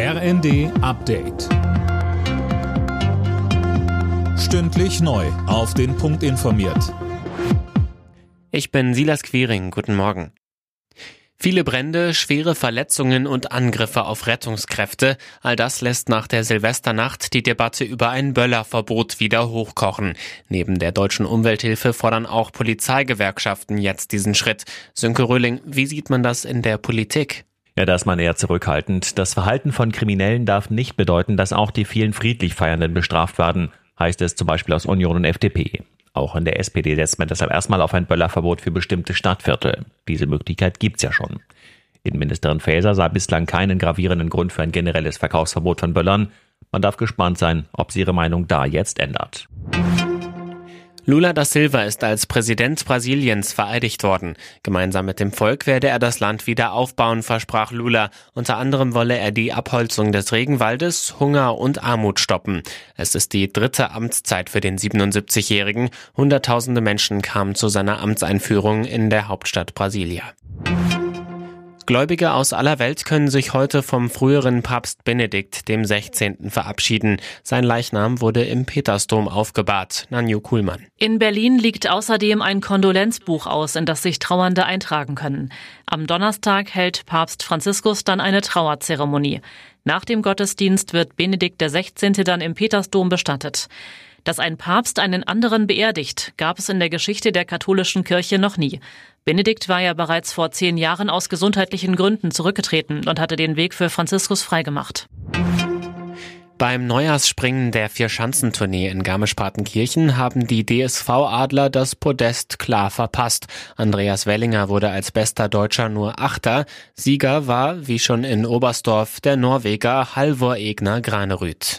RND Update. Stündlich neu. Auf den Punkt informiert. Ich bin Silas Quiring. Guten Morgen. Viele Brände, schwere Verletzungen und Angriffe auf Rettungskräfte, all das lässt nach der Silvesternacht die Debatte über ein Böllerverbot wieder hochkochen. Neben der deutschen Umwelthilfe fordern auch Polizeigewerkschaften jetzt diesen Schritt. Sönke Röhling, wie sieht man das in der Politik? Ja, da ist man eher zurückhaltend. Das Verhalten von Kriminellen darf nicht bedeuten, dass auch die vielen friedlich Feiernden bestraft werden, heißt es zum Beispiel aus Union und FDP. Auch in der SPD setzt man deshalb erstmal auf ein Böllerverbot für bestimmte Stadtviertel. Diese Möglichkeit gibt's ja schon. Innenministerin Faeser sah bislang keinen gravierenden Grund für ein generelles Verkaufsverbot von Böllern. Man darf gespannt sein, ob sie ihre Meinung da jetzt ändert. Lula da Silva ist als Präsident Brasiliens vereidigt worden. Gemeinsam mit dem Volk werde er das Land wieder aufbauen, versprach Lula. Unter anderem wolle er die Abholzung des Regenwaldes, Hunger und Armut stoppen. Es ist die dritte Amtszeit für den 77-Jährigen. Hunderttausende Menschen kamen zu seiner Amtseinführung in der Hauptstadt Brasilia. Gläubige aus aller Welt können sich heute vom früheren Papst Benedikt dem 16. verabschieden. Sein Leichnam wurde im Petersdom aufgebahrt. Nanju Kuhlmann. In Berlin liegt außerdem ein Kondolenzbuch aus, in das sich Trauernde eintragen können. Am Donnerstag hält Papst Franziskus dann eine Trauerzeremonie. Nach dem Gottesdienst wird Benedikt XVI. dann im Petersdom bestattet. Dass ein Papst einen anderen beerdigt, gab es in der Geschichte der katholischen Kirche noch nie. Benedikt war ja bereits vor zehn Jahren aus gesundheitlichen Gründen zurückgetreten und hatte den Weg für Franziskus freigemacht. Beim Neujahrsspringen der Vierschanzentournee in Garmisch-Partenkirchen haben die DSV-Adler das Podest klar verpasst. Andreas Wellinger wurde als bester Deutscher nur Achter. Sieger war, wie schon in Oberstdorf, der Norweger Halvor Egner Granerüth.